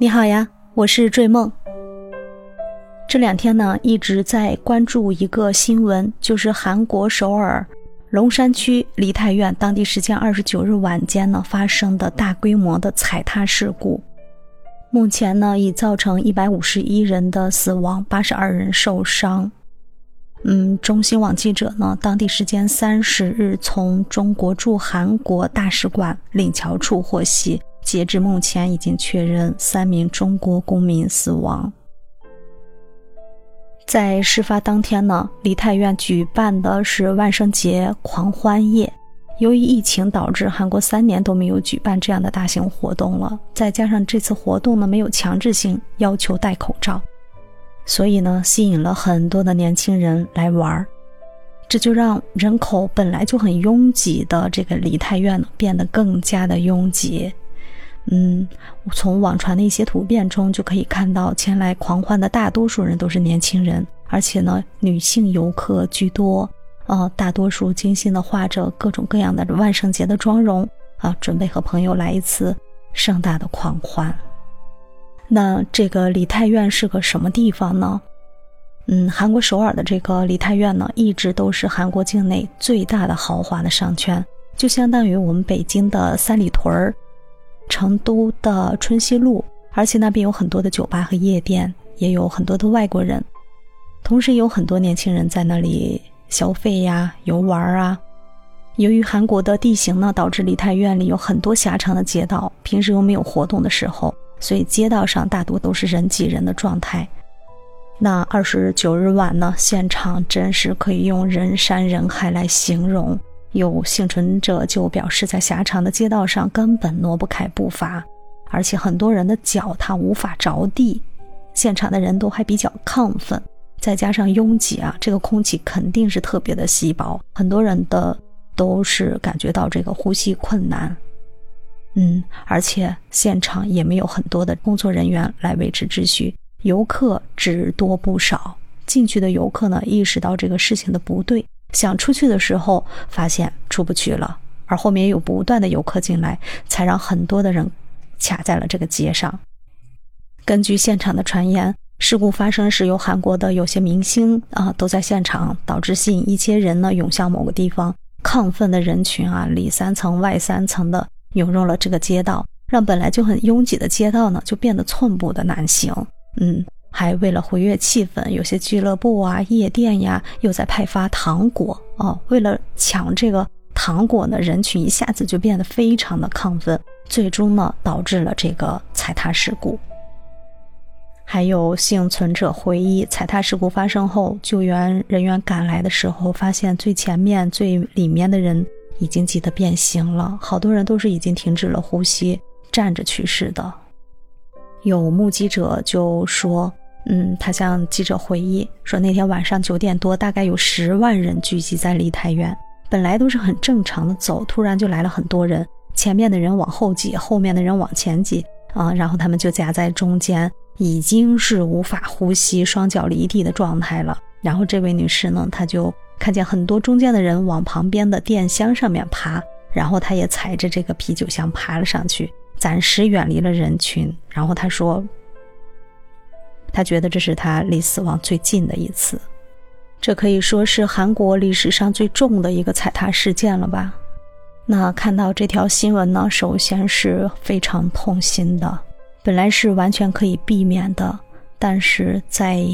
你好呀，我是坠梦。这两天呢，一直在关注一个新闻，就是韩国首尔龙山区梨泰院当地时间二十九日晚间呢发生的大规模的踩踏事故。目前呢，已造成一百五十一人的死亡，八十二人受伤。嗯，中新网记者呢，当地时间三十日从中国驻韩国大使馆领桥处获悉。截至目前，已经确认三名中国公民死亡。在事发当天呢，梨泰院举办的是万圣节狂欢夜。由于疫情导致韩国三年都没有举办这样的大型活动了，再加上这次活动呢没有强制性要求戴口罩，所以呢吸引了很多的年轻人来玩儿，这就让人口本来就很拥挤的这个梨泰院呢变得更加的拥挤。嗯，从网传的一些图片中就可以看到，前来狂欢的大多数人都是年轻人，而且呢，女性游客居多。呃，大多数精心的画着各种各样的万圣节的妆容啊，准备和朋友来一次盛大的狂欢。那这个梨泰院是个什么地方呢？嗯，韩国首尔的这个梨泰院呢，一直都是韩国境内最大的豪华的商圈，就相当于我们北京的三里屯儿。成都的春熙路，而且那边有很多的酒吧和夜店，也有很多的外国人，同时有很多年轻人在那里消费呀、游玩啊。由于韩国的地形呢，导致梨泰院里有很多狭长的街道，平时又没有活动的时候，所以街道上大多都是人挤人的状态。那二十九日晚呢，现场真是可以用人山人海来形容。有幸存者就表示，在狭长的街道上根本挪不开步伐，而且很多人的脚他无法着地。现场的人都还比较亢奋，再加上拥挤啊，这个空气肯定是特别的稀薄，很多人的都是感觉到这个呼吸困难。嗯，而且现场也没有很多的工作人员来维持秩序，游客只多不少。进去的游客呢，意识到这个事情的不对。想出去的时候，发现出不去了，而后面有不断的游客进来，才让很多的人卡在了这个街上。根据现场的传言，事故发生时有韩国的有些明星啊都在现场，导致吸引一些人呢涌向某个地方，亢奋的人群啊里三层外三层的涌入了这个街道，让本来就很拥挤的街道呢就变得寸步的难行。嗯。还为了活跃气氛，有些俱乐部啊、夜店呀，又在派发糖果哦。为了抢这个糖果呢，人群一下子就变得非常的亢奋，最终呢，导致了这个踩踏事故。还有幸存者回忆，踩踏事故发生后，救援人员赶来的时候，发现最前面最里面的人已经挤得变形了，好多人都是已经停止了呼吸，站着去世的。有目击者就说：“嗯，他向记者回忆说，那天晚上九点多，大概有十万人聚集在梨泰院。本来都是很正常的走，突然就来了很多人，前面的人往后挤，后面的人往前挤啊，然后他们就夹在中间，已经是无法呼吸、双脚离地的状态了。然后这位女士呢，她就看见很多中间的人往旁边的电箱上面爬，然后她也踩着这个啤酒箱爬了上去。”暂时远离了人群，然后他说：“他觉得这是他离死亡最近的一次，这可以说是韩国历史上最重的一个踩踏事件了吧？”那看到这条新闻呢，首先是非常痛心的。本来是完全可以避免的，但是在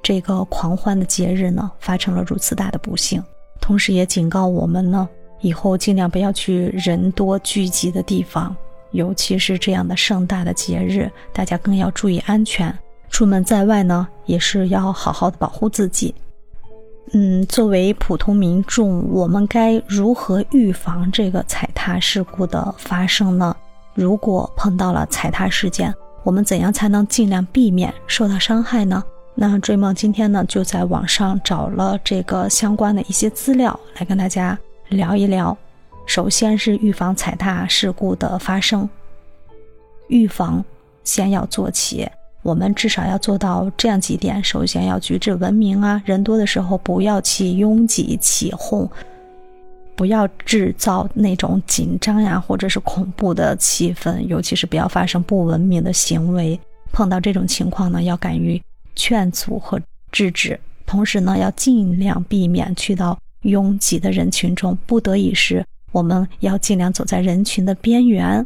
这个狂欢的节日呢，发生了如此大的不幸，同时也警告我们呢，以后尽量不要去人多聚集的地方。尤其是这样的盛大的节日，大家更要注意安全。出门在外呢，也是要好好的保护自己。嗯，作为普通民众，我们该如何预防这个踩踏事故的发生呢？如果碰到了踩踏事件，我们怎样才能尽量避免受到伤害呢？那追梦今天呢，就在网上找了这个相关的一些资料来跟大家聊一聊。首先是预防踩踏事故的发生，预防先要做起。我们至少要做到这样几点：首先要举止文明啊，人多的时候不要去拥挤起哄，不要制造那种紧张呀，或者是恐怖的气氛，尤其是不要发生不文明的行为。碰到这种情况呢，要敢于劝阻和制止，同时呢，要尽量避免去到拥挤的人群中。不得已时，我们要尽量走在人群的边缘。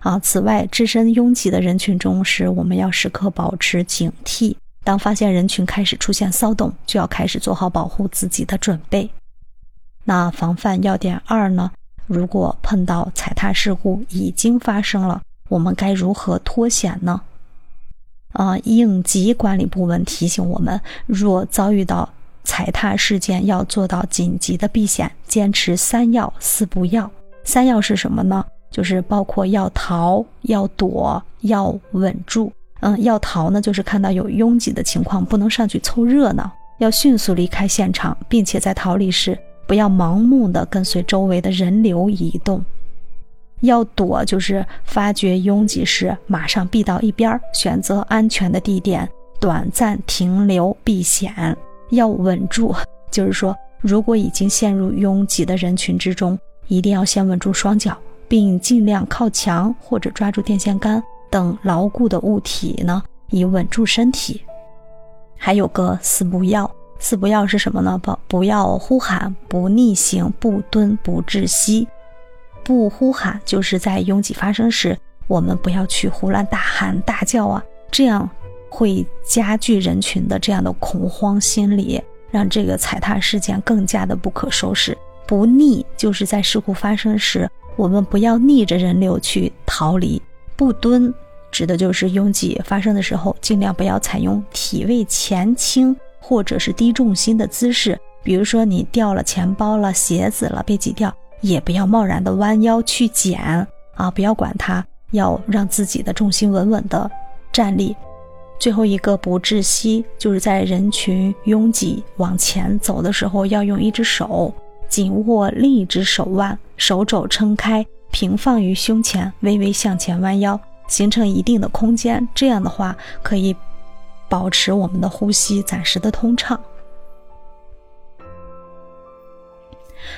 啊，此外，置身拥挤的人群中时，我们要时刻保持警惕。当发现人群开始出现骚动，就要开始做好保护自己的准备。那防范要点二呢？如果碰到踩踏事故已经发生了，我们该如何脱险呢？啊，应急管理部门提醒我们，若遭遇到踩踏事件，要做到紧急的避险，坚持三要四不要。三要是什么呢？就是包括要逃、要躲、要稳住。嗯，要逃呢，就是看到有拥挤的情况，不能上去凑热闹，要迅速离开现场，并且在逃离时不要盲目的跟随周围的人流移动。要躲，就是发觉拥挤时马上避到一边，选择安全的地点短暂停留避险。要稳住，就是说如果已经陷入拥挤的人群之中，一定要先稳住双脚，并尽量靠墙或者抓住电线杆等牢固的物体呢，以稳住身体。还有个四不要，四不要是什么呢？不不要呼喊，不逆行，不蹲，不窒息。不呼喊，就是在拥挤发生时，我们不要去胡乱大喊大叫啊，这样会加剧人群的这样的恐慌心理，让这个踩踏事件更加的不可收拾。不逆，就是在事故发生时，我们不要逆着人流去逃离。不蹲，指的就是拥挤发生的时候，尽量不要采用体位前倾或者是低重心的姿势，比如说你掉了钱包了、鞋子了被挤掉。也不要贸然的弯腰去捡啊！不要管它，要让自己的重心稳稳的站立。最后一个不窒息，就是在人群拥挤往前走的时候，要用一只手紧握另一只手腕，手肘撑开，平放于胸前，微微向前弯腰，形成一定的空间。这样的话，可以保持我们的呼吸暂时的通畅。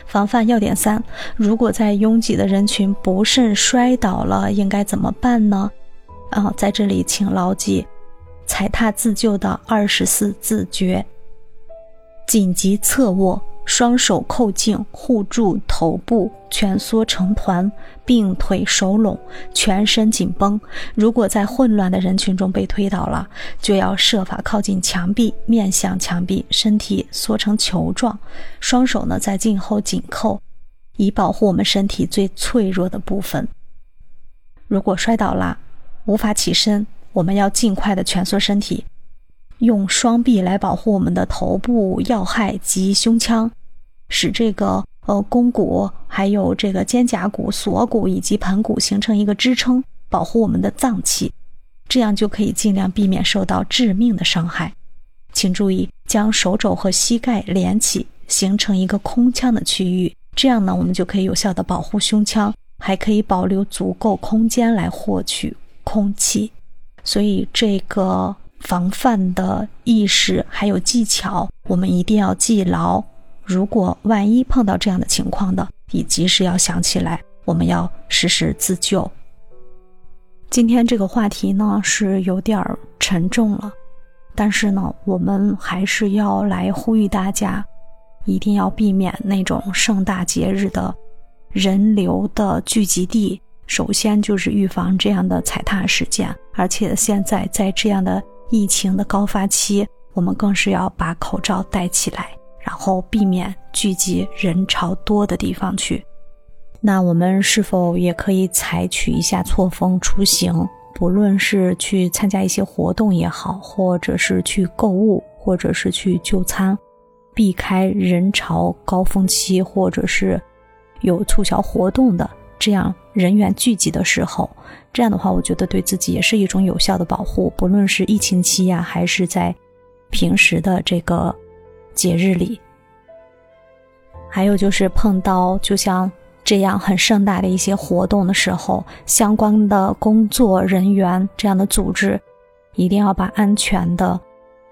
防范要点三：如果在拥挤的人群不慎摔倒了，应该怎么办呢？啊，在这里请牢记踩踏自救的二十四字诀：紧急侧卧。双手扣颈，护住头部，蜷缩成团，并腿手拢，全身紧绷。如果在混乱的人群中被推倒了，就要设法靠近墙壁，面向墙壁，身体缩成球状，双手呢在颈后紧扣，以保护我们身体最脆弱的部分。如果摔倒了，无法起身，我们要尽快的蜷缩身体。用双臂来保护我们的头部要害及胸腔，使这个呃肱骨、还有这个肩胛骨、锁骨以及盆骨形成一个支撑，保护我们的脏器，这样就可以尽量避免受到致命的伤害。请注意，将手肘和膝盖连起，形成一个空腔的区域，这样呢，我们就可以有效的保护胸腔，还可以保留足够空间来获取空气。所以这个。防范的意识还有技巧，我们一定要记牢。如果万一碰到这样的情况的，你及时要想起来，我们要实时自救。今天这个话题呢是有点沉重了，但是呢，我们还是要来呼吁大家，一定要避免那种盛大节日的人流的聚集地。首先就是预防这样的踩踏事件，而且现在在这样的。疫情的高发期，我们更是要把口罩戴起来，然后避免聚集人潮多的地方去。那我们是否也可以采取一下错峰出行？不论是去参加一些活动也好，或者是去购物，或者是去就餐，避开人潮高峰期，或者是有促销活动的。这样人员聚集的时候，这样的话，我觉得对自己也是一种有效的保护。不论是疫情期呀，还是在平时的这个节日里，还有就是碰到就像这样很盛大的一些活动的时候，相关的工作人员这样的组织，一定要把安全的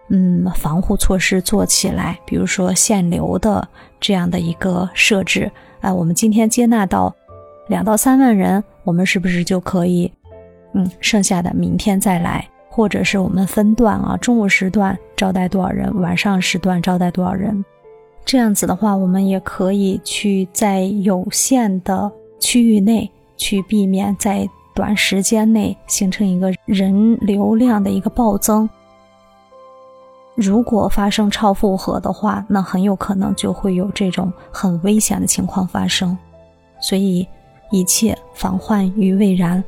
嗯防护措施做起来，比如说限流的这样的一个设置。啊，我们今天接纳到两到三万人，我们是不是就可以，嗯，剩下的明天再来，或者是我们分段啊，中午时段招待多少人，晚上时段招待多少人？这样子的话，我们也可以去在有限的区域内去避免在短时间内形成一个人流量的一个暴增。如果发生超负荷的话，那很有可能就会有这种很危险的情况发生。所以，一切防患于未然。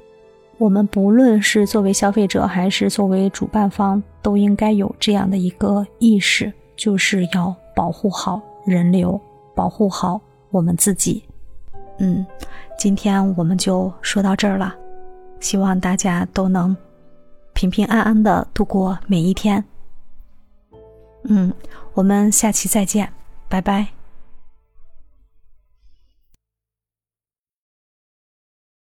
我们不论是作为消费者还是作为主办方，都应该有这样的一个意识，就是要保护好人流，保护好我们自己。嗯，今天我们就说到这儿了，希望大家都能平平安安的度过每一天。嗯，我们下期再见，拜拜。